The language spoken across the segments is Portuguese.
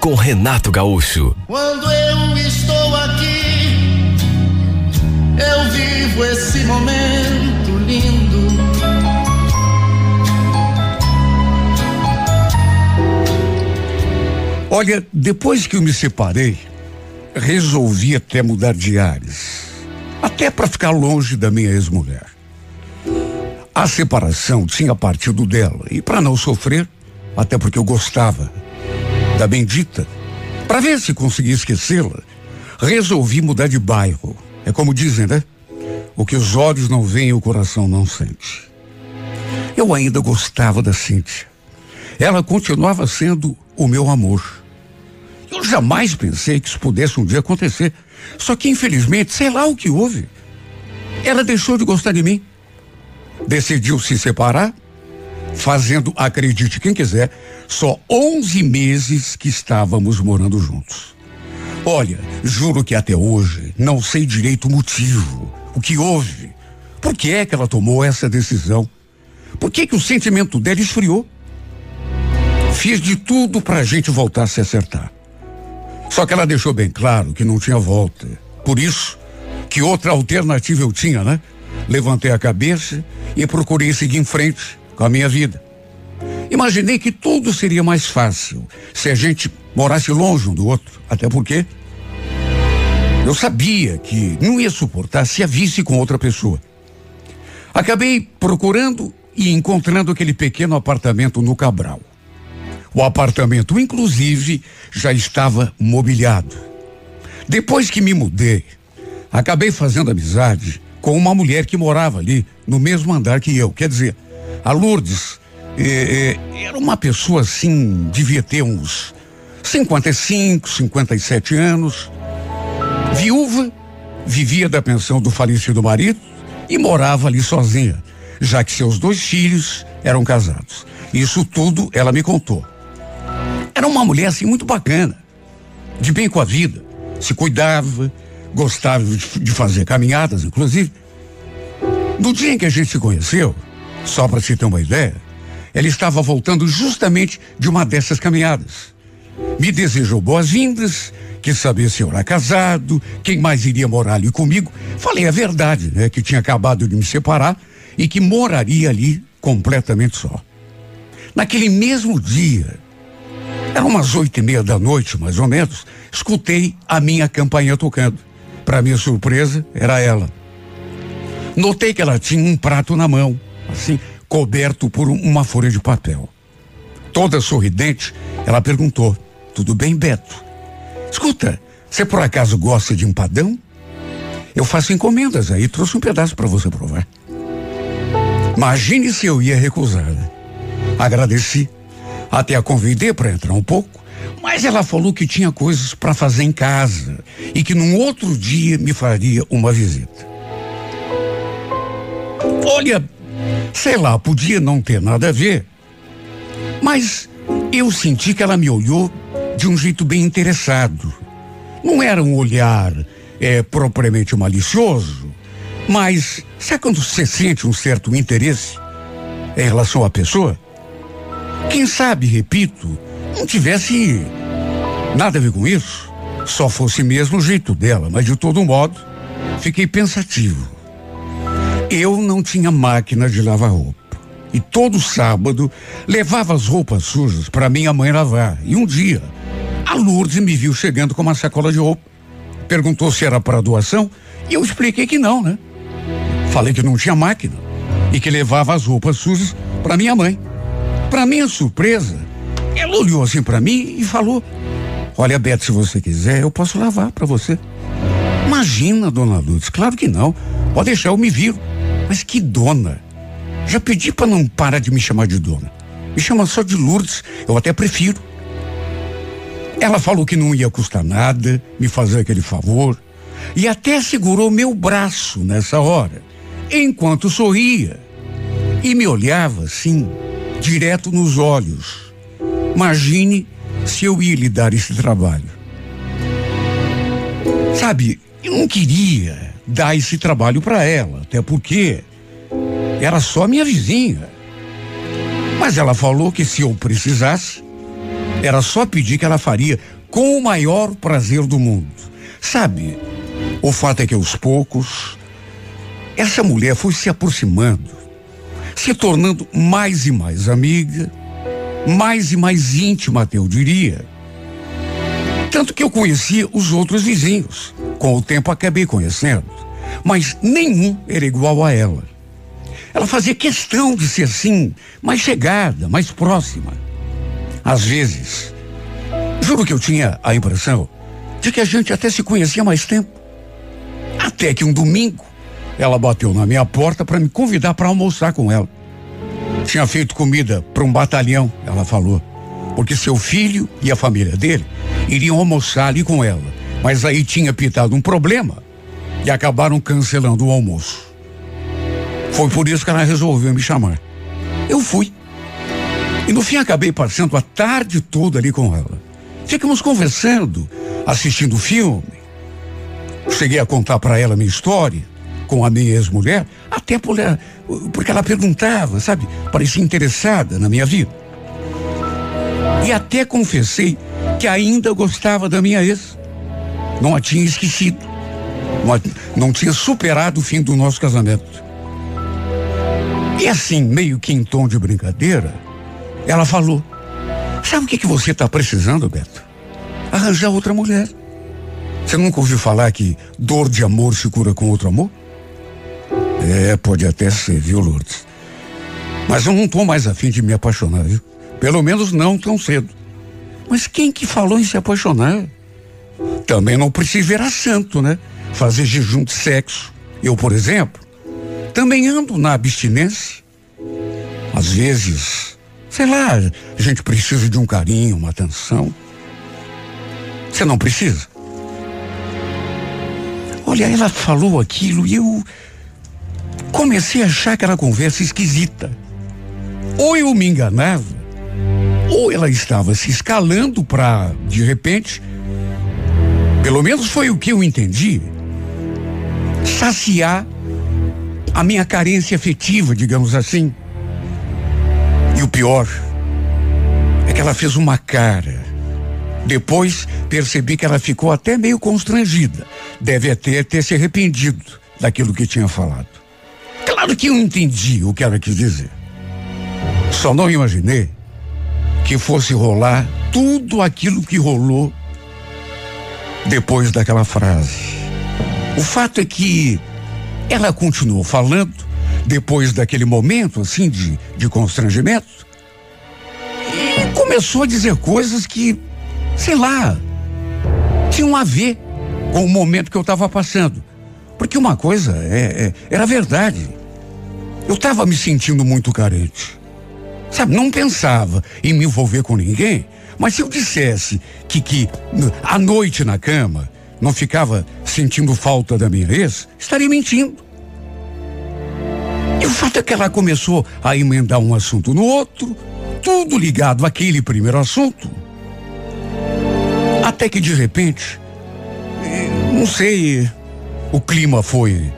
com Renato Gaúcho. Quando eu estou aqui, eu vivo esse momento lindo. Olha, depois que eu me separei, resolvi até mudar de ares. Até para ficar longe da minha ex-mulher. A separação tinha partido dela e para não sofrer, até porque eu gostava da bendita, para ver se conseguia esquecê-la, resolvi mudar de bairro. É como dizem, né? O que os olhos não veem, o coração não sente. Eu ainda gostava da Cíntia. Ela continuava sendo o meu amor. Eu jamais pensei que isso pudesse um dia acontecer. Só que, infelizmente, sei lá o que houve. Ela deixou de gostar de mim. Decidiu se separar, fazendo, acredite quem quiser, só 11 meses que estávamos morando juntos. Olha, juro que até hoje não sei direito o motivo, o que houve, por que é que ela tomou essa decisão, por que que o sentimento dela esfriou. Fiz de tudo para a gente voltar a se acertar. Só que ela deixou bem claro que não tinha volta. Por isso, que outra alternativa eu tinha, né? Levantei a cabeça e procurei seguir em frente com a minha vida. Imaginei que tudo seria mais fácil se a gente morasse longe um do outro, até porque eu sabia que não ia suportar se a visse com outra pessoa. Acabei procurando e encontrando aquele pequeno apartamento no Cabral. O apartamento, inclusive, já estava mobiliado. Depois que me mudei, acabei fazendo amizade com uma mulher que morava ali no mesmo andar que eu. Quer dizer, a Lourdes eh, eh, era uma pessoa assim, devia ter uns 55, 57 anos, viúva, vivia da pensão do falecido marido e morava ali sozinha, já que seus dois filhos eram casados. Isso tudo ela me contou. Era uma mulher assim muito bacana, de bem com a vida, se cuidava, gostava de fazer caminhadas, inclusive. No dia em que a gente se conheceu, só para se ter uma ideia, ela estava voltando justamente de uma dessas caminhadas. Me desejou boas-vindas, quis saber se eu era casado, quem mais iria morar ali comigo. Falei a verdade, né? Que tinha acabado de me separar e que moraria ali completamente só. Naquele mesmo dia, eram umas oito e meia da noite, mais ou menos, escutei a minha campainha tocando. Para minha surpresa, era ela. Notei que ela tinha um prato na mão, assim, coberto por uma folha de papel. Toda sorridente, ela perguntou: Tudo bem, Beto? Escuta, você por acaso gosta de empadão? Eu faço encomendas aí, trouxe um pedaço para você provar. Imagine se eu ia recusar, né? Agradeci. Até a convidei para entrar um pouco, mas ela falou que tinha coisas para fazer em casa e que num outro dia me faria uma visita. Olha, sei lá, podia não ter nada a ver, mas eu senti que ela me olhou de um jeito bem interessado. Não era um olhar é, propriamente malicioso, mas sabe quando você sente um certo interesse em relação à pessoa? Quem sabe, repito, não tivesse nada a ver com isso, só fosse mesmo o jeito dela, mas de todo modo, fiquei pensativo. Eu não tinha máquina de lavar roupa. E todo sábado levava as roupas sujas para minha mãe lavar. E um dia, a Lourdes me viu chegando com uma sacola de roupa. Perguntou se era para doação e eu expliquei que não, né? Falei que não tinha máquina e que levava as roupas sujas para minha mãe. Para minha surpresa, ela olhou assim para mim e falou: Olha, Beto, se você quiser, eu posso lavar para você. Imagina, dona Lourdes, claro que não. Pode deixar, eu me viro. Mas que dona? Já pedi para não parar de me chamar de dona. Me chama só de Lourdes, eu até prefiro. Ela falou que não ia custar nada me fazer aquele favor e até segurou meu braço nessa hora, enquanto sorria e me olhava assim, direto nos olhos. Imagine se eu ia lhe dar esse trabalho. Sabe, eu não queria dar esse trabalho para ela, até porque era só minha vizinha. Mas ela falou que se eu precisasse, era só pedir que ela faria com o maior prazer do mundo. Sabe, o fato é que aos poucos, essa mulher foi se aproximando, se tornando mais e mais amiga, mais e mais íntima, até eu diria. Tanto que eu conhecia os outros vizinhos. Com o tempo acabei conhecendo, mas nenhum era igual a ela. Ela fazia questão de ser assim, mais chegada, mais próxima. Às vezes, juro que eu tinha a impressão de que a gente até se conhecia mais tempo. Até que um domingo, ela bateu na minha porta para me convidar para almoçar com ela. Tinha feito comida para um batalhão, ela falou, porque seu filho e a família dele iriam almoçar ali com ela. Mas aí tinha pitado um problema e acabaram cancelando o almoço. Foi por isso que ela resolveu me chamar. Eu fui. E no fim acabei passando a tarde toda ali com ela. Ficamos conversando, assistindo filme. Cheguei a contar para ela minha história com a minha ex-mulher, até por porque ela perguntava, sabe? Parecia interessada na minha vida. E até confessei que ainda gostava da minha ex. Não a tinha esquecido. Não, tinha superado o fim do nosso casamento. E assim, meio que em tom de brincadeira, ela falou: Sabe o que, que você está precisando, Beto? Arranjar outra mulher. Você nunca ouviu falar que dor de amor se cura com outro amor? É, pode até ser, viu, Lourdes? Mas eu não estou mais afim de me apaixonar, viu? Pelo menos não tão cedo. Mas quem que falou em se apaixonar? Também não precisa virar santo, né? Fazer jejum de sexo. Eu, por exemplo, também ando na abstinência. Às vezes, sei lá, a gente precisa de um carinho, uma atenção. Você não precisa? Olha, ela falou aquilo e eu comecei a achar aquela conversa esquisita. Ou eu me enganava, ou ela estava se escalando para, de repente, pelo menos foi o que eu entendi, saciar a minha carência afetiva, digamos assim. E o pior é que ela fez uma cara. Depois percebi que ela ficou até meio constrangida. Deve até ter se arrependido daquilo que tinha falado. Claro que eu entendi o que ela quis dizer. Só não imaginei que fosse rolar tudo aquilo que rolou depois daquela frase. O fato é que ela continuou falando depois daquele momento assim de, de constrangimento e começou a dizer coisas que, sei lá, tinham a ver com o momento que eu estava passando. Porque uma coisa é, é, era verdade. Eu estava me sentindo muito carente. Sabe, não pensava em me envolver com ninguém, mas se eu dissesse que, que à noite na cama não ficava sentindo falta da minha ex, estaria mentindo. E o fato é que ela começou a emendar um assunto no outro, tudo ligado àquele primeiro assunto. Até que de repente, não sei, o clima foi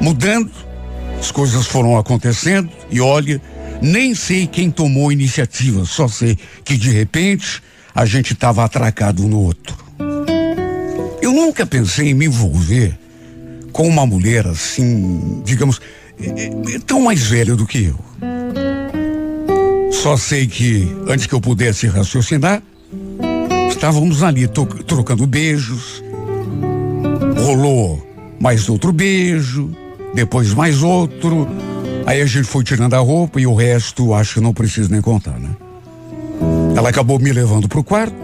mudando, as coisas foram acontecendo e olha, nem sei quem tomou a iniciativa, só sei que de repente a gente estava atracado um no outro. Nunca pensei em me envolver com uma mulher assim, digamos, é, é tão mais velha do que eu. Só sei que, antes que eu pudesse raciocinar, estávamos ali trocando beijos. Rolou mais outro beijo, depois mais outro. Aí a gente foi tirando a roupa e o resto acho que não preciso nem contar, né? Ela acabou me levando para o quarto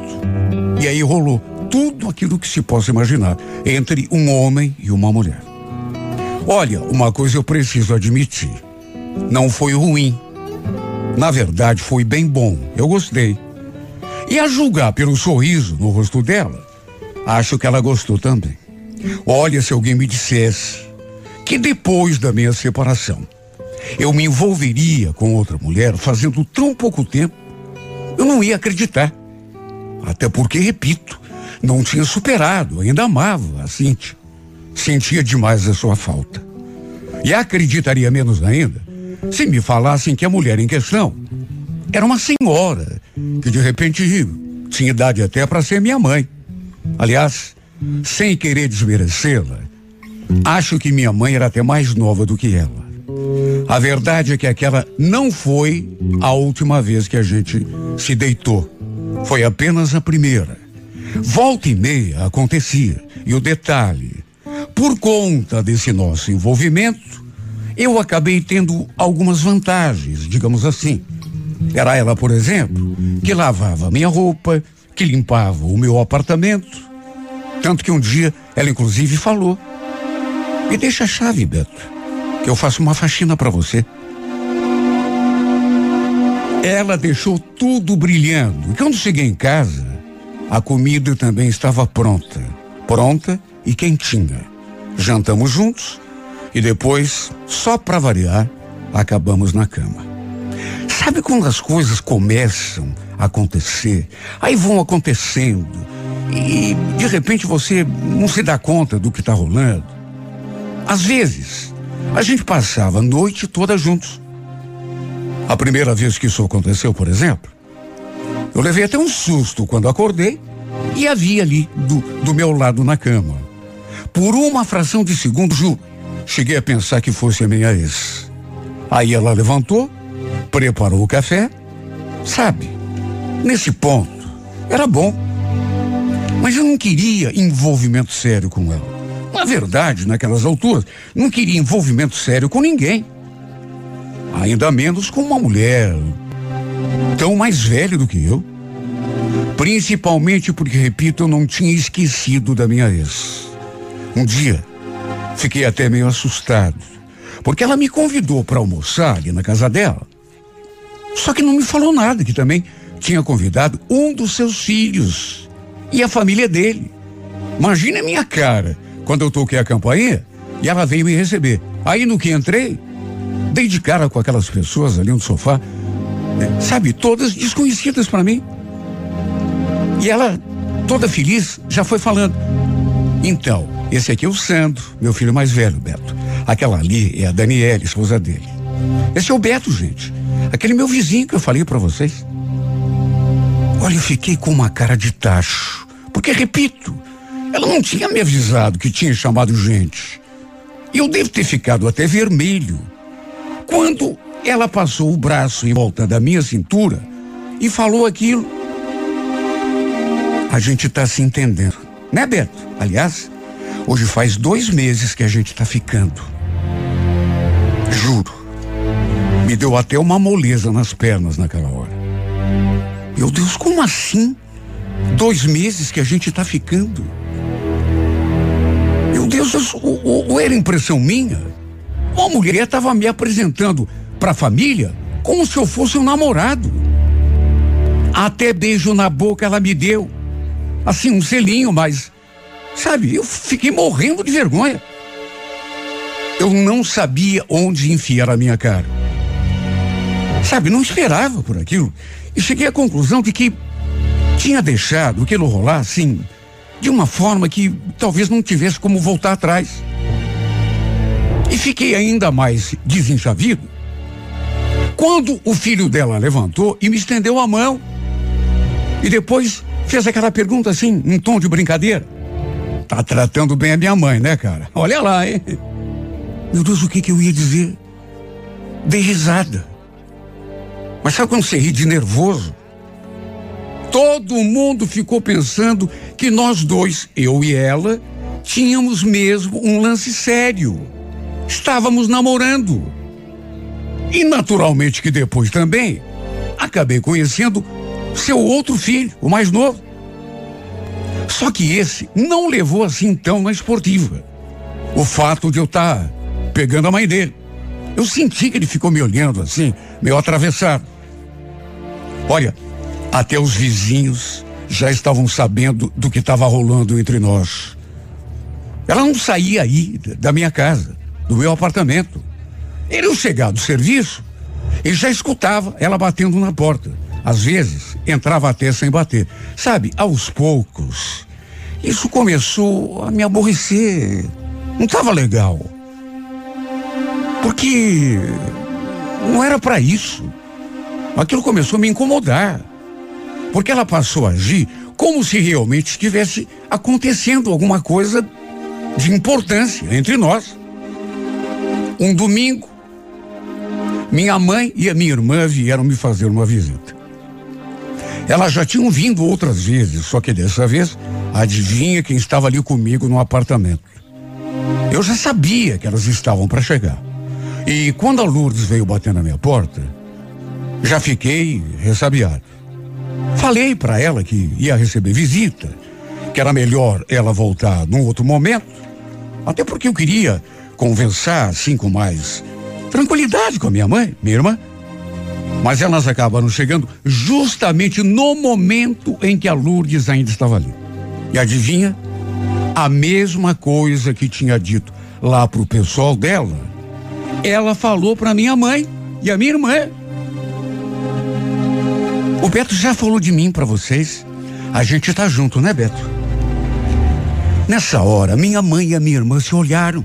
e aí rolou tudo aquilo que se possa imaginar entre um homem e uma mulher. Olha, uma coisa eu preciso admitir. Não foi ruim. Na verdade, foi bem bom. Eu gostei. E a julgar pelo sorriso no rosto dela, acho que ela gostou também. Olha, se alguém me dissesse que depois da minha separação eu me envolveria com outra mulher fazendo tão pouco tempo, eu não ia acreditar. Até porque, repito, não tinha superado, ainda amava a Cintia. Sentia demais a sua falta. E acreditaria menos ainda se me falassem que a mulher em questão era uma senhora que de repente tinha idade até para ser minha mãe. Aliás, sem querer desmerecê-la, acho que minha mãe era até mais nova do que ela. A verdade é que aquela não foi a última vez que a gente se deitou. Foi apenas a primeira. Volta e meia acontecia. E o detalhe, por conta desse nosso envolvimento, eu acabei tendo algumas vantagens, digamos assim. Era ela, por exemplo, que lavava minha roupa, que limpava o meu apartamento. Tanto que um dia ela inclusive falou: Me deixa a chave, Beto, que eu faço uma faxina para você. Ela deixou tudo brilhando. E quando cheguei em casa, a comida também estava pronta. Pronta e quentinha. Jantamos juntos e depois, só para variar, acabamos na cama. Sabe quando as coisas começam a acontecer, aí vão acontecendo e de repente você não se dá conta do que está rolando? Às vezes, a gente passava a noite toda juntos. A primeira vez que isso aconteceu, por exemplo, eu levei até um susto quando acordei e havia ali do, do meu lado na cama. Por uma fração de segundo, juro, cheguei a pensar que fosse a minha ex. Aí ela levantou, preparou o café. Sabe, nesse ponto, era bom. Mas eu não queria envolvimento sério com ela. Na verdade, naquelas alturas, não queria envolvimento sério com ninguém. Ainda menos com uma mulher tão mais velha do que eu. Principalmente porque, repito, eu não tinha esquecido da minha ex. Um dia, fiquei até meio assustado, porque ela me convidou para almoçar ali na casa dela. Só que não me falou nada, que também tinha convidado um dos seus filhos e a família dele. Imagina a minha cara quando eu toquei a campainha e ela veio me receber. Aí no que entrei, dei de cara com aquelas pessoas ali no sofá, sabe, todas desconhecidas para mim. E ela, toda feliz, já foi falando. Então, esse aqui é o Sandro, meu filho mais velho, Beto. Aquela ali é a Daniela, esposa dele. Esse é o Beto, gente. Aquele meu vizinho que eu falei para vocês. Olha, eu fiquei com uma cara de tacho. Porque, repito, ela não tinha me avisado que tinha chamado gente. E eu devo ter ficado até vermelho. Quando ela passou o braço em volta da minha cintura e falou aquilo. A gente está se entendendo, né, Beto? Aliás, hoje faz dois meses que a gente está ficando. Juro. Me deu até uma moleza nas pernas naquela hora. Meu Deus, como assim? Dois meses que a gente está ficando. Meu Deus, ou, era impressão minha? Uma mulher estava me apresentando para a família como se eu fosse um namorado. Até beijo na boca ela me deu. Assim, um selinho, mas. Sabe, eu fiquei morrendo de vergonha. Eu não sabia onde enfiar a minha cara. Sabe, não esperava por aquilo. E cheguei à conclusão de que tinha deixado aquilo rolar assim, de uma forma que talvez não tivesse como voltar atrás. E fiquei ainda mais desenchavido quando o filho dela levantou e me estendeu a mão. E depois fez aquela pergunta assim, em tom de brincadeira. Tá tratando bem a minha mãe, né, cara? Olha lá, hein? Meu Deus, o que que eu ia dizer? Dei risada. Mas sabe quando você ri de nervoso? Todo mundo ficou pensando que nós dois, eu e ela, tínhamos mesmo um lance sério. Estávamos namorando. E naturalmente que depois também acabei conhecendo seu outro filho, o mais novo. Só que esse não levou assim tão na esportiva. O fato de eu estar tá pegando a mãe dele. Eu senti que ele ficou me olhando assim, meio atravessado. Olha, Até os vizinhos já estavam sabendo do que estava rolando entre nós. Ela não saía aí da minha casa, do meu apartamento. Ele, ao chegar do serviço, ele já escutava ela batendo na porta. Às vezes, entrava até sem bater. Sabe, aos poucos, isso começou a me aborrecer. Não estava legal. Porque não era para isso. Aquilo começou a me incomodar. Porque ela passou a agir como se realmente estivesse acontecendo alguma coisa de importância entre nós. Um domingo, minha mãe e a minha irmã vieram me fazer uma visita. Elas já tinham vindo outras vezes, só que dessa vez, adivinha quem estava ali comigo no apartamento. Eu já sabia que elas estavam para chegar. E quando a Lourdes veio bater na minha porta, já fiquei ressabiado. Falei para ela que ia receber visita, que era melhor ela voltar num outro momento, até porque eu queria conversar assim com mais tranquilidade com a minha mãe, minha irmã. Mas elas acabaram chegando justamente no momento em que a Lourdes ainda estava ali. E adivinha? A mesma coisa que tinha dito lá pro pessoal dela, ela falou para minha mãe e a minha irmã. O Beto já falou de mim para vocês. A gente tá junto, né, Beto? Nessa hora, minha mãe e a minha irmã se olharam,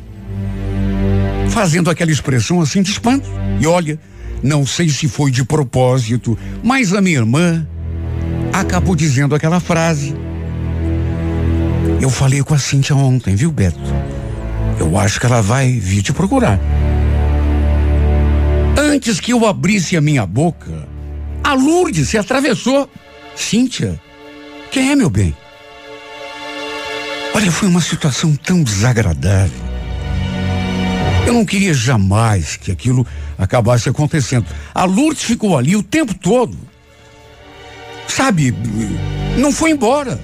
fazendo aquela expressão assim de espanto. E olha, não sei se foi de propósito, mas a minha irmã acabou dizendo aquela frase. Eu falei com a Cintia ontem, viu, Beto? Eu acho que ela vai vir te procurar. Antes que eu abrisse a minha boca, a Lourdes se atravessou. Cíntia, quem é meu bem? Olha, foi uma situação tão desagradável. Eu não queria jamais que aquilo acabasse acontecendo. A Lourdes ficou ali o tempo todo. Sabe, não foi embora.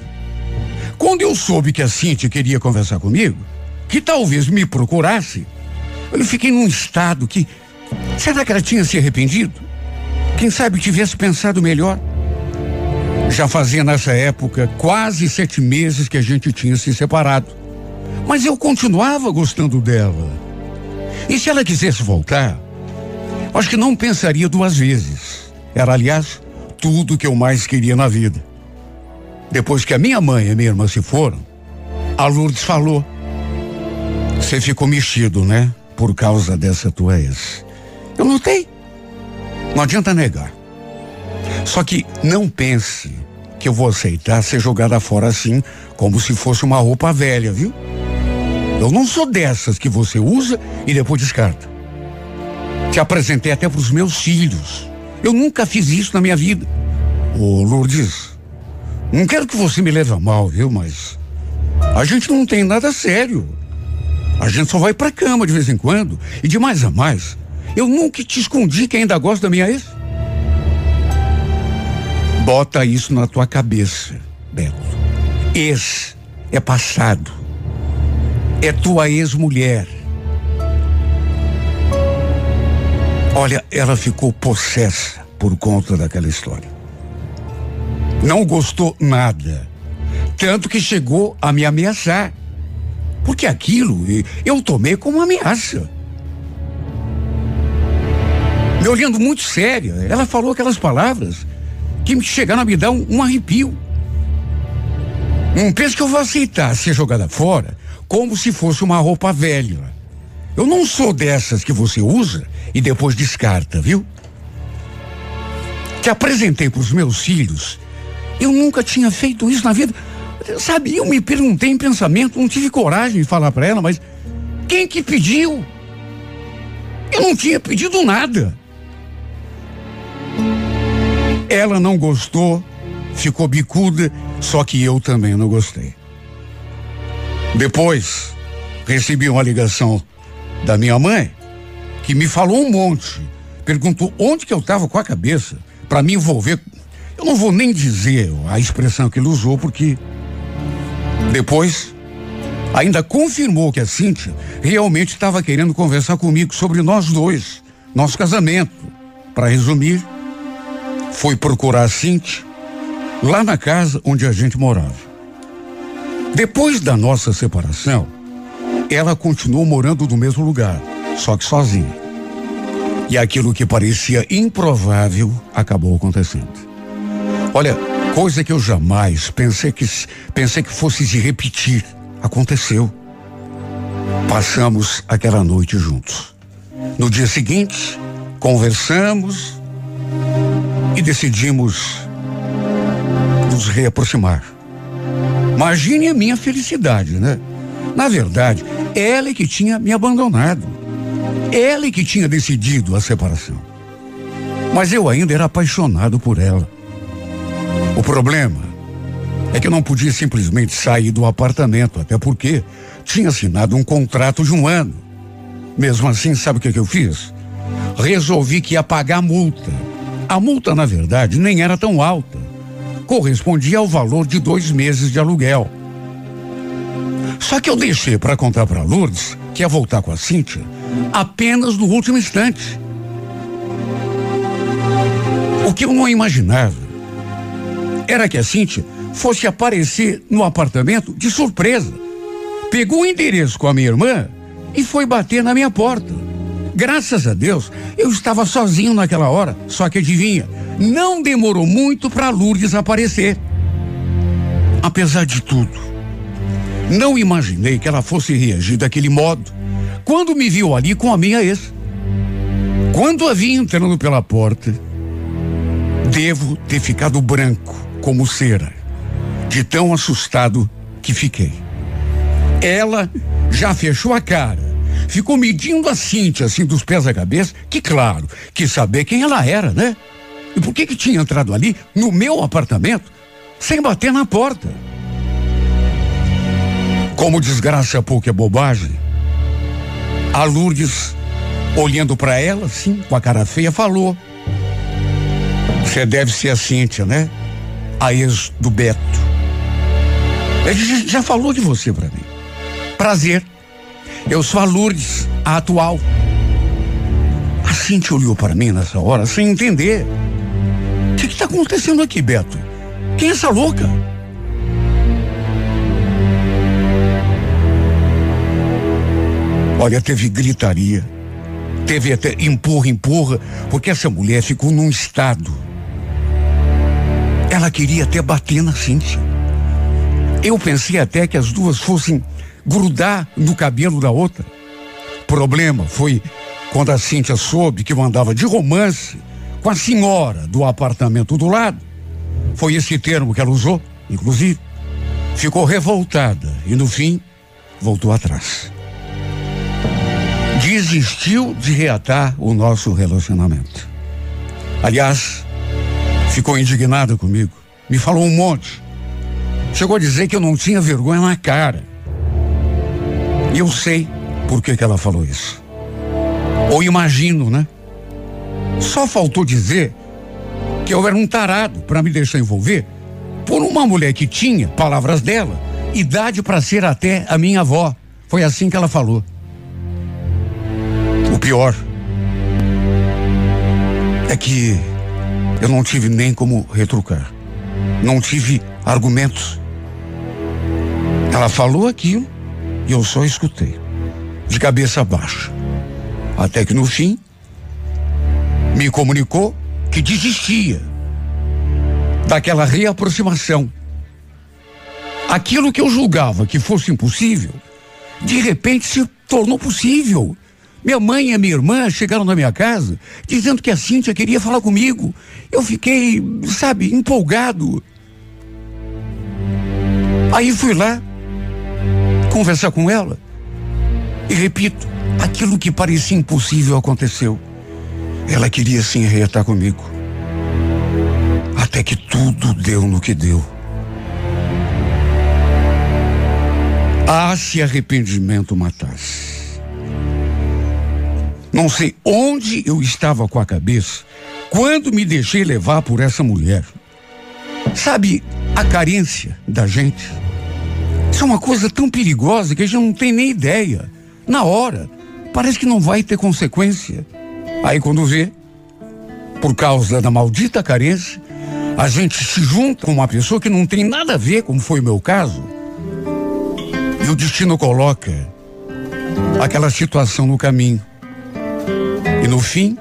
Quando eu soube que a Cíntia queria conversar comigo, que talvez me procurasse, eu fiquei num estado que. Será que ela tinha se arrependido? Quem sabe tivesse pensado melhor. Já fazia nessa época quase sete meses que a gente tinha se separado. Mas eu continuava gostando dela. E se ela quisesse voltar, acho que não pensaria duas vezes. Era, aliás, tudo que eu mais queria na vida. Depois que a minha mãe e minha irmã se foram, a Lourdes falou: Você ficou mexido, né? Por causa dessa tua ex. Eu notei. Não adianta negar. Só que não pense que eu vou aceitar ser jogada fora assim, como se fosse uma roupa velha, viu? Eu não sou dessas que você usa e depois descarta. Te apresentei até para os meus filhos. Eu nunca fiz isso na minha vida. Ô, Lourdes, não quero que você me leve a mal, viu? Mas a gente não tem nada sério. A gente só vai pra cama de vez em quando. E de mais a mais, eu nunca te escondi que ainda gosto da minha ex. Bota isso na tua cabeça, Beto. Ex é passado. É tua ex-mulher. Olha, ela ficou possessa por conta daquela história. Não gostou nada. Tanto que chegou a me ameaçar. Porque aquilo eu tomei como ameaça me olhando muito séria. Ela falou aquelas palavras que me chegaram a me dar um, um arrepio. Não pense que eu vou aceitar ser jogada fora como se fosse uma roupa velha. Eu não sou dessas que você usa e depois descarta, viu? Te apresentei para os meus filhos. Eu nunca tinha feito isso na vida. Sabe, eu me perguntei em pensamento, não tive coragem de falar para ela, mas quem que pediu? Eu não tinha pedido nada. Ela não gostou, ficou bicuda, só que eu também não gostei. Depois, recebi uma ligação da minha mãe, que me falou um monte. Perguntou onde que eu estava com a cabeça para me envolver. Eu não vou nem dizer a expressão que ele usou, porque depois ainda confirmou que a Cíntia realmente estava querendo conversar comigo sobre nós dois, nosso casamento. Para resumir, foi procurar a Cintia lá na casa onde a gente morava. Depois da nossa separação, ela continuou morando no mesmo lugar, só que sozinha. E aquilo que parecia improvável acabou acontecendo. Olha, coisa que eu jamais pensei que pensei que fosse se repetir, aconteceu. Passamos aquela noite juntos. No dia seguinte, conversamos e decidimos nos reaproximar. Imagine a minha felicidade, né? Na verdade, ela é que tinha me abandonado. Ela é que tinha decidido a separação. Mas eu ainda era apaixonado por ela. O problema é que eu não podia simplesmente sair do apartamento, até porque tinha assinado um contrato de um ano. Mesmo assim, sabe o que, que eu fiz? Resolvi que ia pagar a multa. A multa, na verdade, nem era tão alta correspondia ao valor de dois meses de aluguel. Só que eu deixei para contar para Lourdes que ia voltar com a Cíntia apenas no último instante. O que eu não imaginava era que a Cíntia fosse aparecer no apartamento de surpresa. Pegou o endereço com a minha irmã e foi bater na minha porta. Graças a Deus, eu estava sozinho naquela hora, só que adivinha, não demorou muito para Lourdes aparecer. Apesar de tudo, não imaginei que ela fosse reagir daquele modo quando me viu ali com a minha ex. Quando a vi entrando pela porta, devo ter ficado branco como cera, de tão assustado que fiquei. Ela já fechou a cara, ficou medindo a Cintia assim dos pés à cabeça, que claro, quis saber quem ela era, né? E por que que tinha entrado ali, no meu apartamento, sem bater na porta? Como desgraça pouco é bobagem, a Lourdes, olhando para ela, assim, com a cara feia, falou: Você deve ser a Cíntia, né? A ex do Beto. Ele já falou de você para mim. Prazer. Eu sou a Lourdes, a atual. A Cíntia olhou para mim nessa hora sem entender. O que está acontecendo aqui, Beto? Quem é essa louca? Olha, teve gritaria, teve até empurra, empurra, porque essa mulher ficou num estado. Ela queria até bater na Cíntia. Eu pensei até que as duas fossem grudar no cabelo da outra. Problema foi quando a Cíntia soube que eu andava de romance com a senhora do apartamento do lado. Foi esse termo que ela usou, inclusive. Ficou revoltada e, no fim, voltou atrás. Desistiu de reatar o nosso relacionamento. Aliás, ficou indignada comigo. Me falou um monte. Chegou a dizer que eu não tinha vergonha na cara. E eu sei por que, que ela falou isso. Ou imagino, né? Só faltou dizer que eu era um tarado para me deixar envolver por uma mulher que tinha, palavras dela, idade para ser até a minha avó. Foi assim que ela falou. O pior é que eu não tive nem como retrucar. Não tive argumentos. Ela falou aquilo e eu só escutei, de cabeça baixa. Até que no fim, me comunicou que desistia daquela reaproximação. Aquilo que eu julgava que fosse impossível, de repente se tornou possível. Minha mãe e minha irmã chegaram na minha casa dizendo que a Cíntia queria falar comigo. Eu fiquei, sabe, empolgado. Aí fui lá conversar com ela. E repito, aquilo que parecia impossível aconteceu. Ela queria se enretar comigo. Até que tudo deu no que deu. Ah, se arrependimento matasse. Não sei onde eu estava com a cabeça quando me deixei levar por essa mulher. Sabe a carência da gente? Isso é uma coisa tão perigosa que a gente não tem nem ideia. Na hora, parece que não vai ter consequência. Aí quando vê, por causa da maldita carência, a gente se junta com uma pessoa que não tem nada a ver, como foi o meu caso, e o destino coloca aquela situação no caminho. E no fim,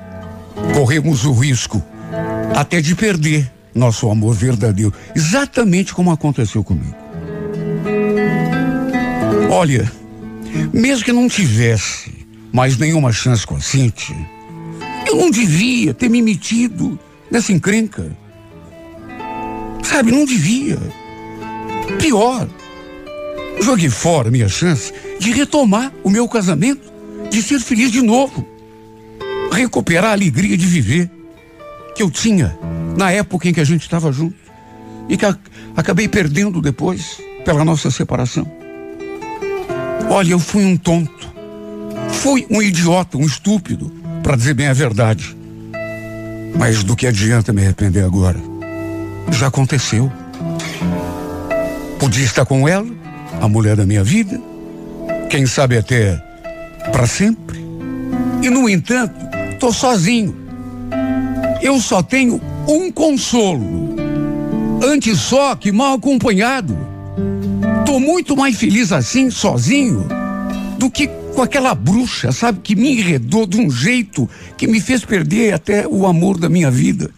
corremos o risco até de perder nosso amor verdadeiro, exatamente como aconteceu comigo. Olha, mesmo que não tivesse mais nenhuma chance Cintia, eu não devia ter me metido nessa encrenca. Sabe, não devia. Pior, joguei fora minha chance de retomar o meu casamento, de ser feliz de novo, recuperar a alegria de viver que eu tinha na época em que a gente estava junto e que acabei perdendo depois pela nossa separação. Olha, eu fui um tonto, fui um idiota, um estúpido, para dizer bem a verdade. Mas do que adianta me arrepender agora? Já aconteceu. Podia estar com ela, a mulher da minha vida, quem sabe até para sempre. E no entanto, tô sozinho. Eu só tenho um consolo. Antes só que mal acompanhado. Tô muito mais feliz assim, sozinho, do que com aquela bruxa, sabe, que me enredou de um jeito que me fez perder até o amor da minha vida.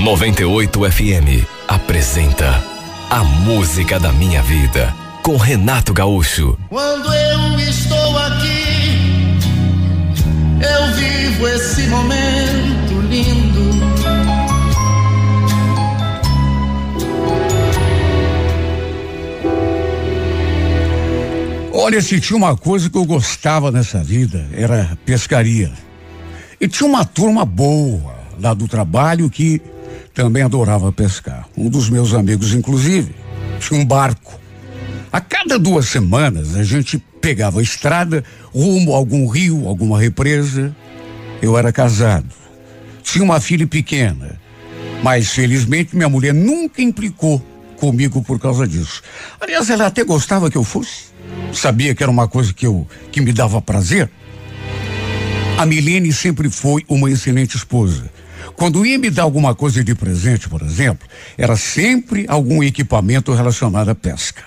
98 FM apresenta A Música da Minha Vida com Renato Gaúcho. Quando eu estou aqui, eu vivo esse momento lindo. Olha, se tinha uma coisa que eu gostava nessa vida, era pescaria. E tinha uma turma boa lá do trabalho que também adorava pescar. Um dos meus amigos, inclusive, tinha um barco. A cada duas semanas a gente pegava a estrada rumo a algum rio, alguma represa. Eu era casado. Tinha uma filha pequena. Mas felizmente minha mulher nunca implicou comigo por causa disso. Aliás, ela até gostava que eu fosse. Sabia que era uma coisa que eu que me dava prazer. A Milene sempre foi uma excelente esposa. Quando ia me dar alguma coisa de presente, por exemplo, era sempre algum equipamento relacionado à pesca.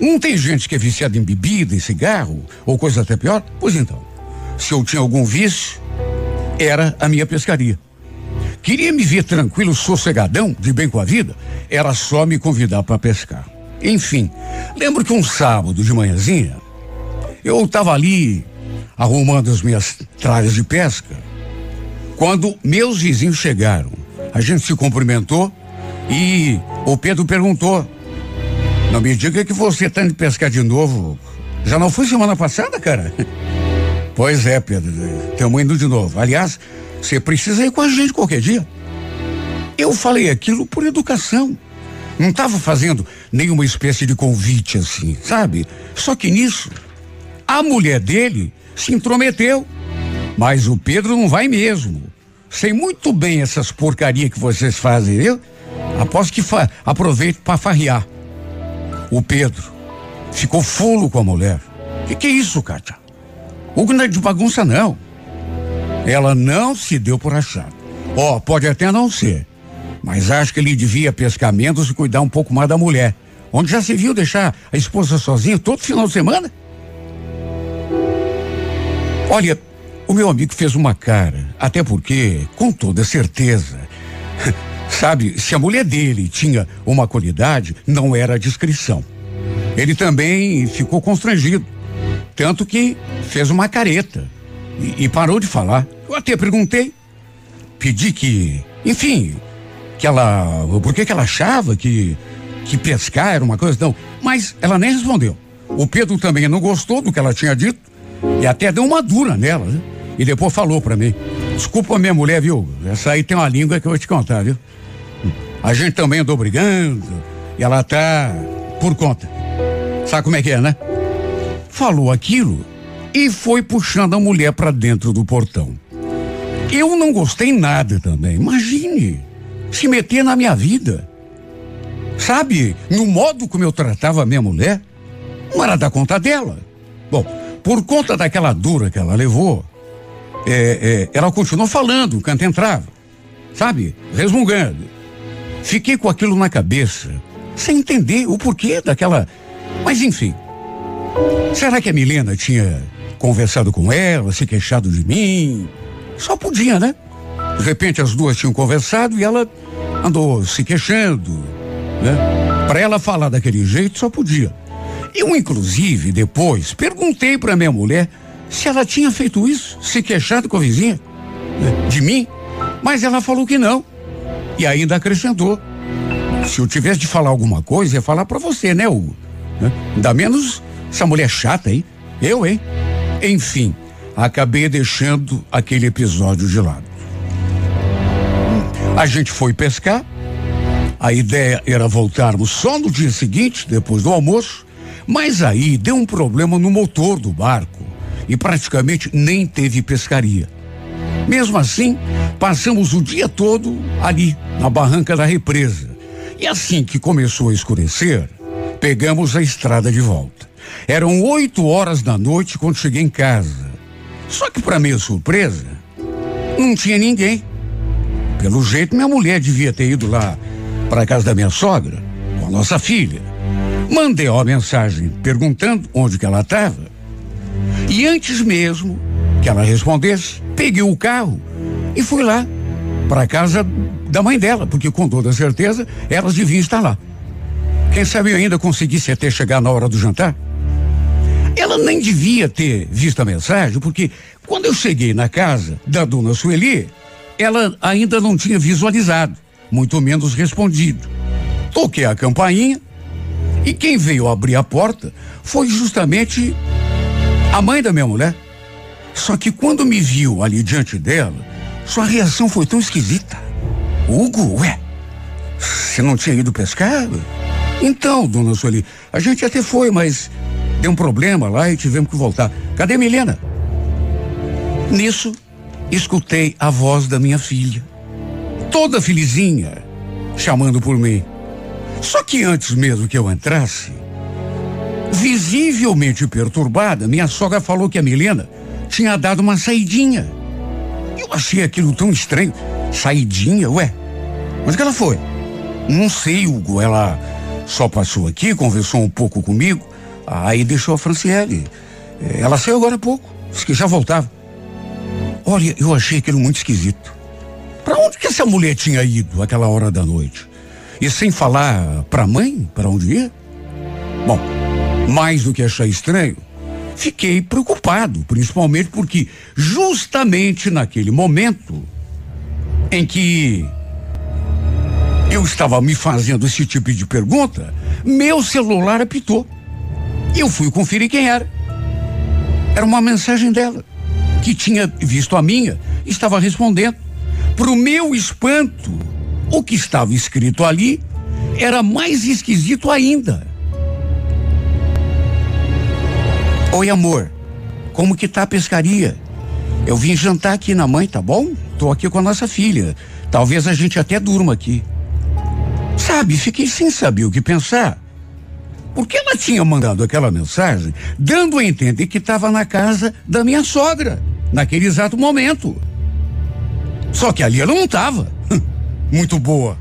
Não tem gente que é viciada em bebida, em cigarro, ou coisa até pior? Pois então, se eu tinha algum vício, era a minha pescaria. Queria me ver tranquilo, sossegadão, de bem com a vida? Era só me convidar para pescar. Enfim, lembro que um sábado de manhãzinha, eu estava ali arrumando as minhas tralhas de pesca, quando meus vizinhos chegaram. A gente se cumprimentou e o Pedro perguntou: Não me diga que você está indo pescar de novo. Já não foi semana passada, cara? Pois é, Pedro, estamos indo de novo. Aliás, você precisa ir com a gente qualquer dia. Eu falei aquilo por educação. Não estava fazendo nenhuma espécie de convite assim, sabe? Só que nisso, a mulher dele se intrometeu. Mas o Pedro não vai mesmo. Sei muito bem essas porcaria que vocês fazem, viu? Aposto que fa aproveito para farrear. O Pedro ficou fulo com a mulher. Que que é isso, Kátia? O não é de bagunça, não. Ela não se deu por achado. Ó, oh, pode até não ser. Mas acho que ele devia pescar menos e cuidar um pouco mais da mulher. Onde já se viu deixar a esposa sozinha todo final de semana? Olha, o meu amigo fez uma cara, até porque, com toda certeza, sabe, se a mulher dele tinha uma qualidade, não era a descrição. Ele também ficou constrangido, tanto que fez uma careta e, e parou de falar. Eu até perguntei, pedi que, enfim, que ela, por que ela achava que que pescar era uma coisa não, mas ela nem respondeu. O Pedro também não gostou do que ela tinha dito e até deu uma dura nela, né? E depois falou para mim: "Desculpa minha mulher, viu? Essa aí tem uma língua que eu vou te contar, viu? A gente também andou brigando e ela tá por conta. Sabe como é que é, né? Falou aquilo e foi puxando a mulher para dentro do portão. Eu não gostei nada também. Imagine se meter na minha vida. Sabe, no modo como eu tratava a minha mulher, não era da conta dela. Bom, por conta daquela dura que ela levou, é, é, ela continuou falando, canto entrava, sabe, resmungando. Fiquei com aquilo na cabeça, sem entender o porquê daquela. Mas enfim. Será que a Milena tinha conversado com ela, se queixado de mim? Só podia, né? De repente as duas tinham conversado e ela andou se queixando, né? Para ela falar daquele jeito só podia. Eu inclusive depois perguntei para minha mulher se ela tinha feito isso, se queixado com a vizinha né? de mim, mas ela falou que não. E ainda acrescentou: se eu tivesse de falar alguma coisa, ia falar para você, né, Hugo? Né? Ainda menos essa mulher chata aí. Eu, hein? Enfim, acabei deixando aquele episódio de lado. A gente foi pescar. A ideia era voltarmos só no dia seguinte, depois do almoço, mas aí deu um problema no motor do barco e praticamente nem teve pescaria. Mesmo assim, passamos o dia todo ali, na barranca da represa. E assim que começou a escurecer, pegamos a estrada de volta. Eram oito horas da noite quando cheguei em casa. Só que, para minha surpresa, Não tinha ninguém. Pelo jeito, minha mulher devia ter ido lá para a casa da minha sogra, com a nossa filha. Mandei uma mensagem perguntando onde que ela estava. E antes mesmo que ela respondesse, peguei o carro e fui lá para a casa da mãe dela, porque com toda certeza elas deviam estar lá. Quem sabe eu ainda conseguisse até chegar na hora do jantar? Ela nem devia ter visto a mensagem, porque quando eu cheguei na casa da dona Sueli, ela ainda não tinha visualizado, muito menos respondido. Toquei a campainha e quem veio abrir a porta foi justamente a mãe da minha mulher. Só que quando me viu ali diante dela, sua reação foi tão esquisita. Hugo, ué, você não tinha ido pescar? Então, dona Sueli, a gente até foi, mas deu um problema lá e tivemos que voltar. Cadê Milena? Nisso, escutei a voz da minha filha, toda felizinha, chamando por mim. Só que antes mesmo que eu entrasse, visivelmente perturbada, minha sogra falou que a Milena tinha dado uma saidinha. Eu achei aquilo tão estranho. Saidinha, ué? Onde que ela foi? Não sei, Hugo. Ela só passou aqui, conversou um pouco comigo, aí deixou a Franciele. Eh, ela saiu agora há pouco, disse que já voltava. Olha, eu achei aquilo muito esquisito. Para onde que essa mulher tinha ido aquela hora da noite? E sem falar para a mãe para onde ia? Bom, mais do que achar estranho, fiquei preocupado, principalmente porque justamente naquele momento em que eu estava me fazendo esse tipo de pergunta, meu celular apitou. Eu fui conferir quem era. Era uma mensagem dela, que tinha visto a minha e estava respondendo. Para o meu espanto, o que estava escrito ali era mais esquisito ainda. Oi, amor. Como que tá a pescaria? Eu vim jantar aqui na mãe, tá bom? Tô aqui com a nossa filha. Talvez a gente até durma aqui. Sabe, fiquei sem saber o que pensar. Porque ela tinha mandado aquela mensagem dando a entender que estava na casa da minha sogra, naquele exato momento. Só que ali ela não estava. Muito boa.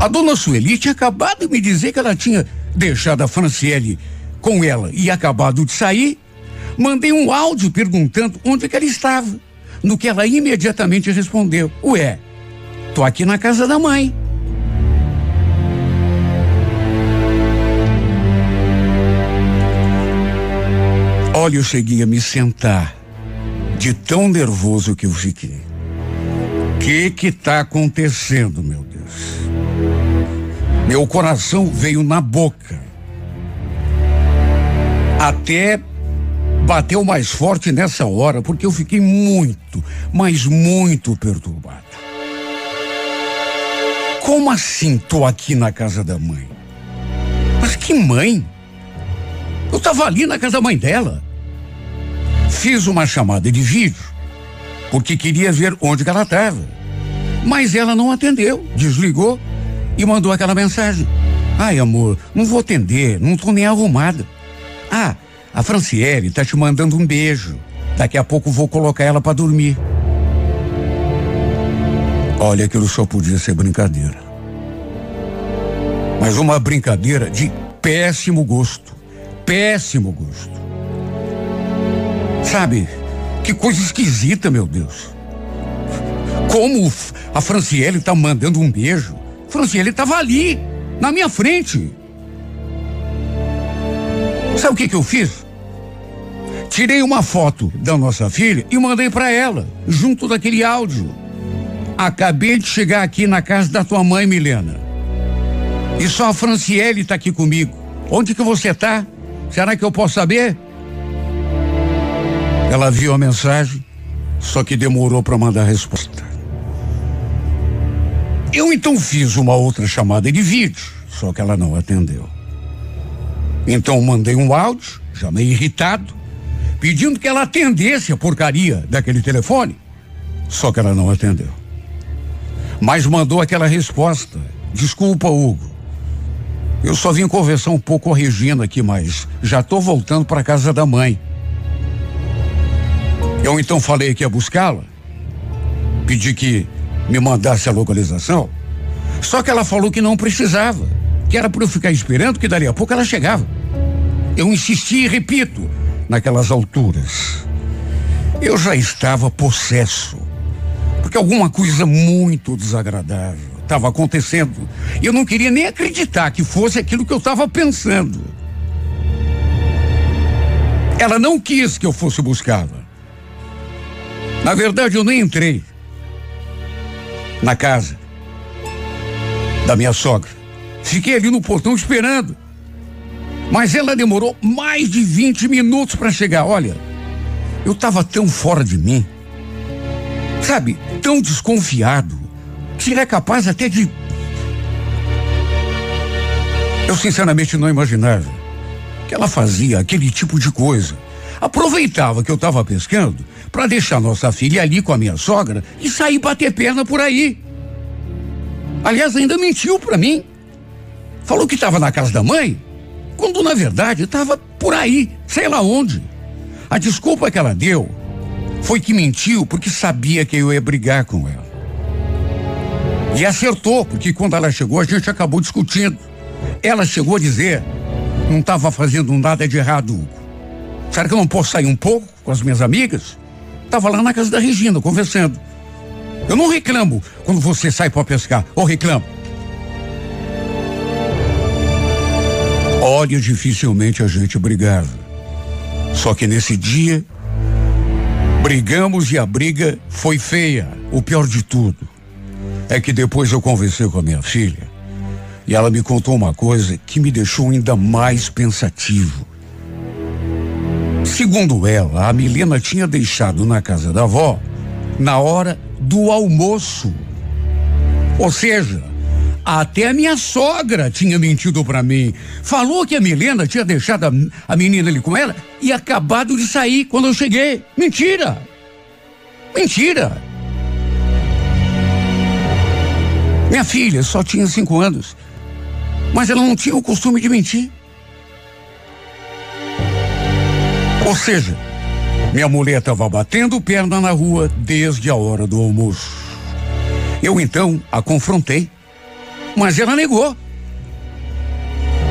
A dona Sueli tinha acabado de me dizer que ela tinha deixado a Franciele com ela e acabado de sair. Mandei um áudio perguntando onde que ela estava. No que ela imediatamente respondeu: Ué, tô aqui na casa da mãe. Olha, eu cheguei a me sentar de tão nervoso que eu fiquei. O que que tá acontecendo, meu Deus? Meu coração veio na boca. Até bateu mais forte nessa hora, porque eu fiquei muito, mas muito perturbado. Como assim tô aqui na casa da mãe? Mas que mãe? Eu tava ali na casa da mãe dela. Fiz uma chamada de vídeo, porque queria ver onde ela estava. Mas ela não atendeu, desligou e mandou aquela mensagem. Ai, amor, não vou atender, não tô nem arrumada. Ah, a Franciele tá te mandando um beijo. Daqui a pouco vou colocar ela para dormir. Olha, aquilo só podia ser brincadeira. Mas uma brincadeira de péssimo gosto. Péssimo gosto. Sabe, que coisa esquisita, meu Deus. Como a Franciele tá mandando um beijo? Franciele estava ali, na minha frente. Sabe o que que eu fiz? Tirei uma foto da nossa filha e mandei para ela, junto daquele áudio. Acabei de chegar aqui na casa da tua mãe, Milena. E só a Franciele tá aqui comigo. Onde que você tá? Será que eu posso saber? Ela viu a mensagem, só que demorou para mandar a resposta. Eu então fiz uma outra chamada de vídeo, só que ela não atendeu. Então mandei um áudio, já meio irritado, pedindo que ela atendesse a porcaria daquele telefone, só que ela não atendeu. Mas mandou aquela resposta: Desculpa, Hugo. Eu só vim conversar um pouco com a Regina aqui, mas já estou voltando para casa da mãe. Eu então falei que ia buscá-la, pedi que me mandasse a localização. Só que ela falou que não precisava, que era para eu ficar esperando que dali a pouco ela chegava. Eu insisti e repito, naquelas alturas. Eu já estava possesso, porque alguma coisa muito desagradável estava acontecendo. E eu não queria nem acreditar que fosse aquilo que eu estava pensando. Ela não quis que eu fosse buscá-la. Na verdade, eu nem entrei na casa da minha sogra. Fiquei ali no portão esperando. Mas ela demorou mais de 20 minutos para chegar. Olha, eu estava tão fora de mim, sabe, tão desconfiado, que seria capaz até de. Eu sinceramente não imaginava que ela fazia aquele tipo de coisa. Aproveitava que eu estava pescando para deixar nossa filha ali com a minha sogra e sair bater perna por aí. Aliás, ainda mentiu para mim. Falou que estava na casa da mãe, quando na verdade estava por aí, sei lá onde. A desculpa que ela deu foi que mentiu porque sabia que eu ia brigar com ela. E acertou, porque quando ela chegou, a gente acabou discutindo. Ela chegou a dizer: não estava fazendo nada de errado, Hugo. Será que eu não posso sair um pouco com as minhas amigas? Estava lá na casa da Regina, conversando. Eu não reclamo quando você sai para pescar, ou reclamo. Dificilmente a gente brigava. Só que nesse dia, brigamos e a briga foi feia. O pior de tudo é que depois eu conversei com a minha filha e ela me contou uma coisa que me deixou ainda mais pensativo. Segundo ela, a Milena tinha deixado na casa da avó na hora do almoço. Ou seja, até a minha sogra tinha mentido para mim. Falou que a Milena tinha deixado a, a, menina ali com ela e acabado de sair quando eu cheguei. Mentira! Mentira! Minha filha só tinha cinco anos, mas ela não tinha o costume de mentir. Ou seja, minha mulher estava batendo perna na rua desde a hora do almoço. Eu então a confrontei, mas ela negou.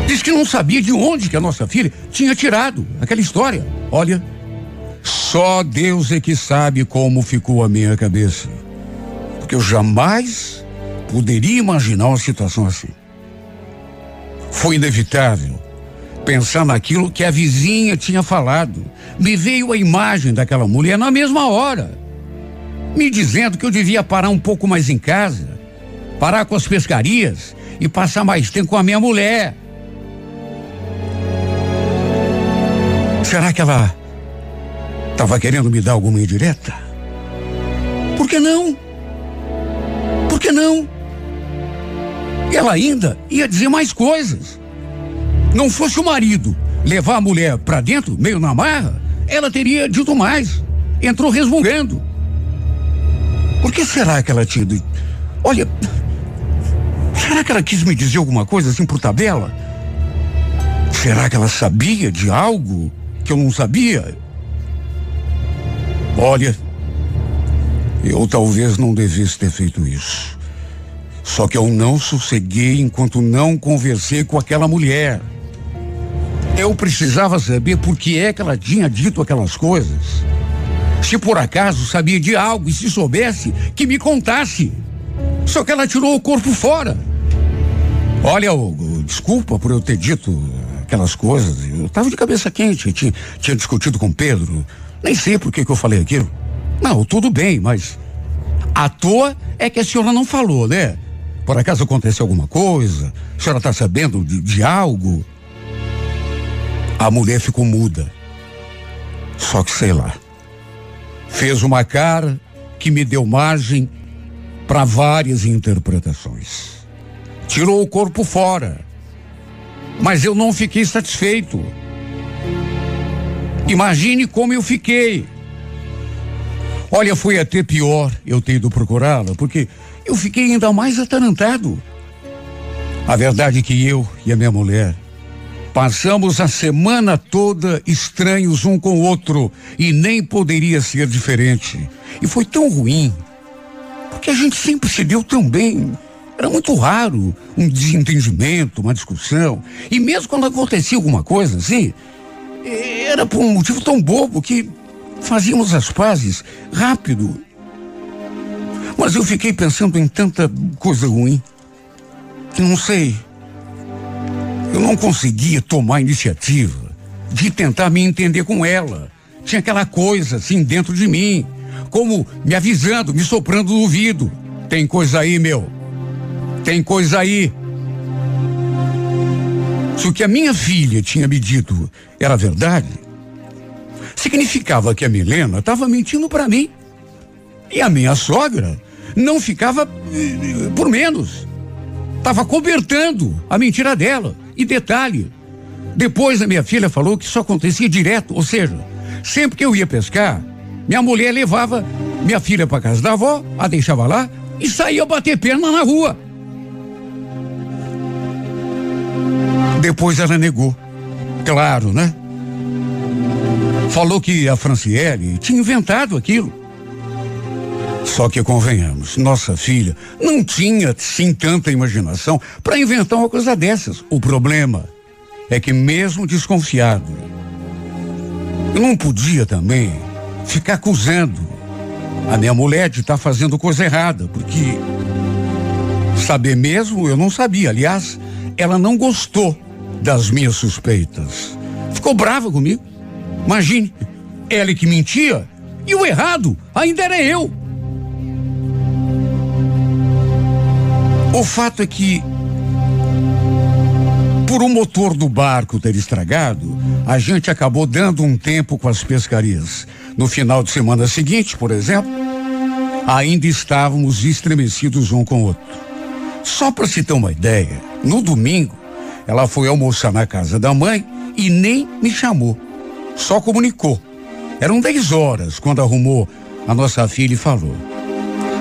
Diz que não sabia de onde que a nossa filha tinha tirado aquela história. Olha, só Deus é que sabe como ficou a minha cabeça. Porque eu jamais poderia imaginar uma situação assim. Foi inevitável pensar naquilo que a vizinha tinha falado. Me veio a imagem daquela mulher na mesma hora, me dizendo que eu devia parar um pouco mais em casa, parar com as pescarias e passar mais tempo com a minha mulher. Será que ela estava querendo me dar alguma indireta? Por que não? Por que não? E ela ainda ia dizer mais coisas. Não fosse o marido levar a mulher para dentro, meio na marra, ela teria dito mais. Entrou resmungando. Por que será que ela tinha. Olha, será que ela quis me dizer alguma coisa assim por tabela? Será que ela sabia de algo que eu não sabia? Olha, eu talvez não devesse ter feito isso. Só que eu não sosseguei enquanto não conversei com aquela mulher. Eu precisava saber por que é que ela tinha dito aquelas coisas. Se por acaso sabia de algo e se soubesse, que me contasse. Só que ela tirou o corpo fora. Olha, Hugo, desculpa por eu ter dito aquelas coisas. Eu estava de cabeça quente, tinha, tinha discutido com Pedro. Nem sei por que, que eu falei aquilo. Não, tudo bem, mas à toa é que a senhora não falou, né? Por acaso aconteceu alguma coisa? A senhora está sabendo de, de algo? A mulher ficou muda. Só que sei lá. Fez uma cara que me deu margem para várias interpretações. Tirou o corpo fora. Mas eu não fiquei satisfeito. Imagine como eu fiquei. Olha, foi até pior eu ter ido procurá-la, porque eu fiquei ainda mais atarantado. A verdade é que eu e a minha mulher Passamos a semana toda estranhos um com o outro e nem poderia ser diferente. E foi tão ruim, porque a gente sempre se deu tão bem. Era muito raro um desentendimento, uma discussão. E mesmo quando acontecia alguma coisa assim, era por um motivo tão bobo que fazíamos as pazes rápido. Mas eu fiquei pensando em tanta coisa ruim que não sei. Eu não conseguia tomar iniciativa de tentar me entender com ela. Tinha aquela coisa assim dentro de mim, como me avisando, me soprando no ouvido. Tem coisa aí, meu. Tem coisa aí. Se o que a minha filha tinha me dito era verdade, significava que a Milena estava mentindo para mim. E a minha sogra não ficava eh, por menos. Estava cobertando a mentira dela. E detalhe, depois a minha filha falou que isso acontecia direto, ou seja, sempre que eu ia pescar, minha mulher levava minha filha para casa da avó, a deixava lá e saía bater perna na rua. Depois ela negou. Claro, né? Falou que a Franciele tinha inventado aquilo. Só que convenhamos, nossa filha não tinha sim tanta imaginação para inventar uma coisa dessas. O problema é que mesmo desconfiado, não podia também ficar acusando a minha mulher de estar tá fazendo coisa errada, porque saber mesmo eu não sabia. Aliás, ela não gostou das minhas suspeitas. Ficou brava comigo. Imagine, ela que mentia e o errado ainda era eu. O fato é que, por o um motor do barco ter estragado, a gente acabou dando um tempo com as pescarias. No final de semana seguinte, por exemplo, ainda estávamos estremecidos um com o outro. Só para se ter uma ideia, no domingo, ela foi almoçar na casa da mãe e nem me chamou. Só comunicou. Eram 10 horas quando arrumou a nossa filha e falou: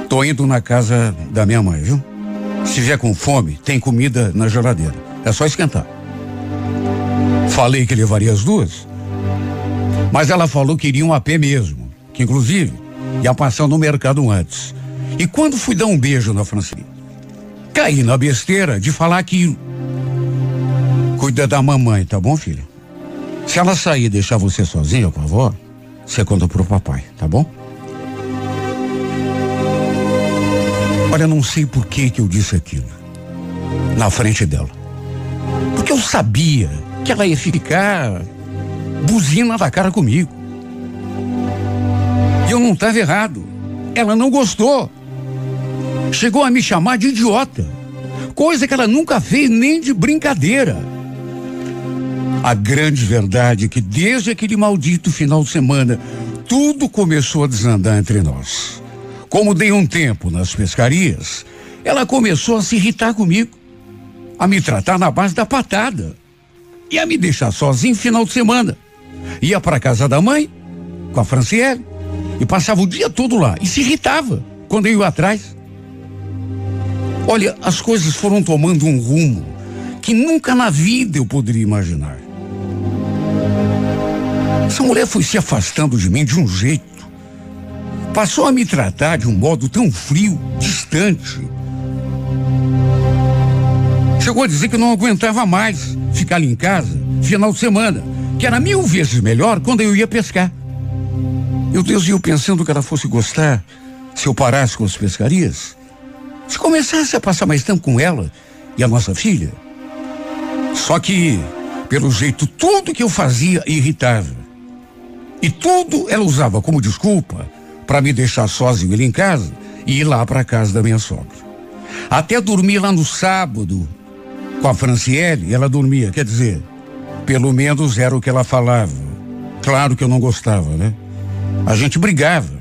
Tô indo na casa da minha mãe, viu? Se vier com fome, tem comida na geladeira. É só esquentar. Falei que levaria as duas. Mas ela falou que iria um a pé mesmo. Que inclusive ia passar no mercado antes. E quando fui dar um beijo na Francine, caí na besteira de falar aquilo. Cuida da mamãe, tá bom, filha? Se ela sair e deixar você sozinha com a avó, você conta pro papai, tá bom? Olha, não sei por que que eu disse aquilo. Na frente dela. Porque eu sabia que ela ia ficar buzina da cara comigo. E eu não estava errado. Ela não gostou. Chegou a me chamar de idiota. Coisa que ela nunca fez nem de brincadeira. A grande verdade é que desde aquele maldito final de semana, tudo começou a desandar entre nós. Como dei um tempo nas pescarias, ela começou a se irritar comigo, a me tratar na base da patada e a me deixar sozinho final de semana. Ia para casa da mãe com a Franciele e passava o dia todo lá e se irritava quando eu ia atrás. Olha, as coisas foram tomando um rumo que nunca na vida eu poderia imaginar. Essa mulher foi se afastando de mim de um jeito Passou a me tratar de um modo tão frio, distante. Chegou a dizer que não aguentava mais ficar ali em casa, final de semana, que era mil vezes melhor quando eu ia pescar. Meu Deus, eu pensando que ela fosse gostar se eu parasse com as pescarias? Se começasse a passar mais tempo com ela e a nossa filha? Só que, pelo jeito, tudo que eu fazia irritava. E tudo ela usava como desculpa para me deixar sozinho ali em casa e ir lá para casa da minha sogra. Até dormir lá no sábado com a Franciele, ela dormia, quer dizer, pelo menos era o que ela falava. Claro que eu não gostava, né? A gente brigava,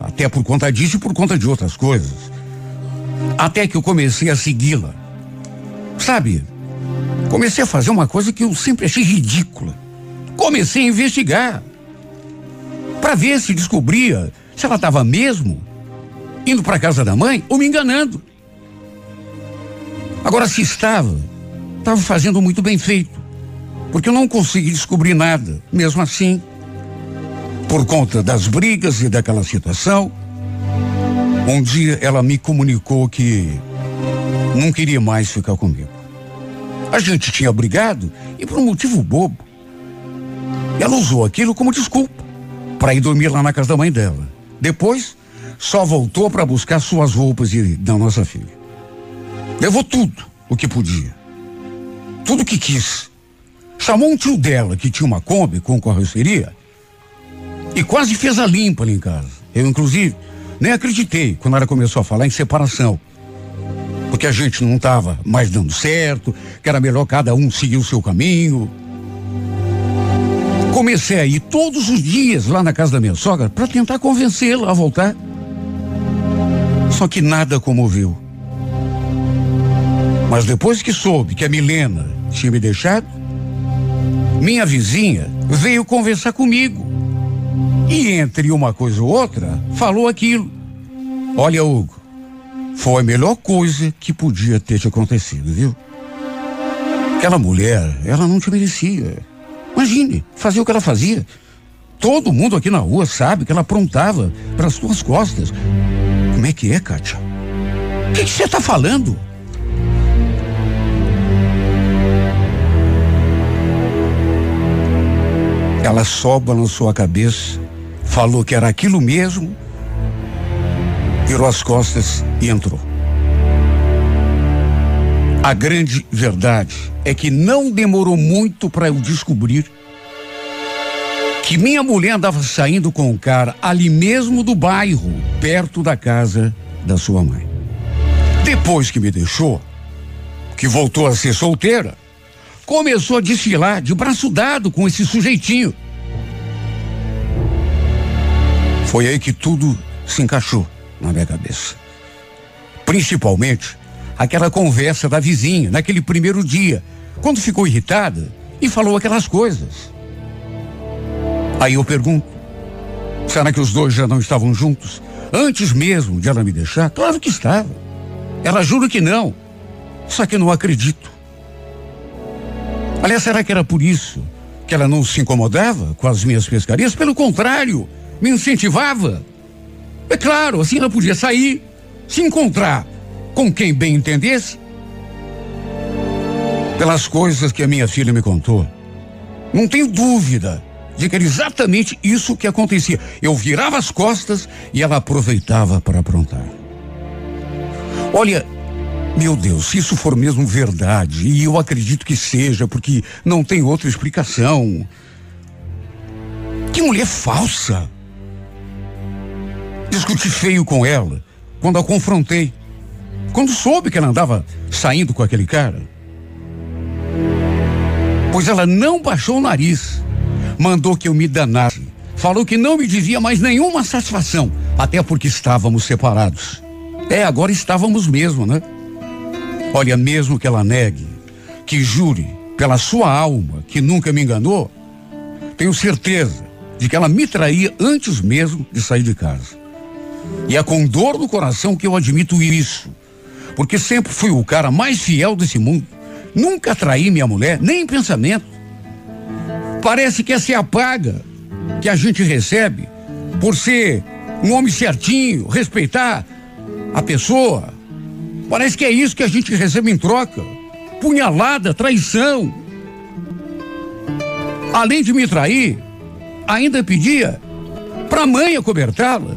até por conta disso e por conta de outras coisas. Até que eu comecei a segui-la. Sabe? Comecei a fazer uma coisa que eu sempre achei ridícula. Comecei a investigar para ver se descobria se ela estava mesmo indo para casa da mãe ou me enganando. Agora, se estava, estava fazendo muito bem feito. porque eu não consegui descobrir nada. Mesmo assim, por conta das brigas e daquela situação, um dia ela me comunicou que não queria mais ficar comigo. A gente tinha brigado e por um motivo bobo. Ela usou aquilo como desculpa para ir dormir lá na casa da mãe dela. Depois, só voltou para buscar suas roupas e da nossa filha. Levou tudo o que podia. Tudo o que quis. Chamou um tio dela que tinha uma Kombi com carroceria e quase fez a limpa ali em casa. Eu, inclusive, nem acreditei quando ela começou a falar em separação. Porque a gente não estava mais dando certo, que era melhor cada um seguir o seu caminho. Comecei a ir todos os dias lá na casa da minha sogra para tentar convencê-la a voltar. Só que nada comoveu. Mas depois que soube que a Milena tinha me deixado, minha vizinha veio conversar comigo. E entre uma coisa ou outra, falou aquilo. Olha, Hugo, foi a melhor coisa que podia ter te acontecido, viu? Aquela mulher, ela não te merecia. Imagine, fazer o que ela fazia. Todo mundo aqui na rua sabe que ela aprontava para as tuas costas. Como é que é, Kátia? O que você está falando? Ela soba na sua cabeça, falou que era aquilo mesmo, virou as costas e entrou. A grande verdade é que não demorou muito para eu descobrir que minha mulher andava saindo com um cara ali mesmo do bairro, perto da casa da sua mãe. Depois que me deixou, que voltou a ser solteira, começou a desfilar de braço dado com esse sujeitinho. Foi aí que tudo se encaixou na minha cabeça. Principalmente aquela conversa da vizinha naquele primeiro dia, quando ficou irritada e falou aquelas coisas. Aí eu pergunto: será que os dois já não estavam juntos? Antes mesmo de ela me deixar? Claro que estava. Ela jura que não. Só que eu não acredito. Aliás, será que era por isso que ela não se incomodava com as minhas pescarias? Pelo contrário, me incentivava. É claro, assim ela podia sair, se encontrar com quem bem entendesse. Pelas coisas que a minha filha me contou, não tenho dúvida de que era exatamente isso que acontecia. Eu virava as costas e ela aproveitava para aprontar. Olha, meu Deus, se isso for mesmo verdade, e eu acredito que seja, porque não tem outra explicação. Que mulher falsa! Discuti feio com ela quando a confrontei. Quando soube que ela andava saindo com aquele cara. Pois ela não baixou o nariz mandou que eu me danasse. Falou que não me devia mais nenhuma satisfação, até porque estávamos separados. É, agora estávamos mesmo, né? Olha, mesmo que ela negue, que jure pela sua alma que nunca me enganou, tenho certeza de que ela me traía antes mesmo de sair de casa. E é com dor no coração que eu admito isso, porque sempre fui o cara mais fiel desse mundo. Nunca traí minha mulher, nem em pensamento. Parece que essa é a paga que a gente recebe por ser um homem certinho, respeitar a pessoa. Parece que é isso que a gente recebe em troca. Punhalada, traição. Além de me trair, ainda pedia para a mãe acobertá-la.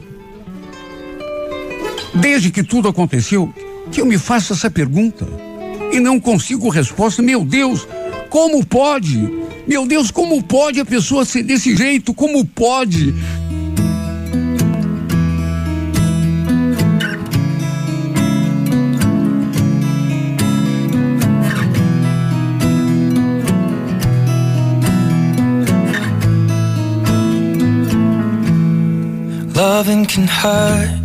Desde que tudo aconteceu, que eu me faço essa pergunta e não consigo resposta. Meu Deus, como pode? Meu Deus, como pode a pessoa ser desse jeito? Como pode? Loving can hurt.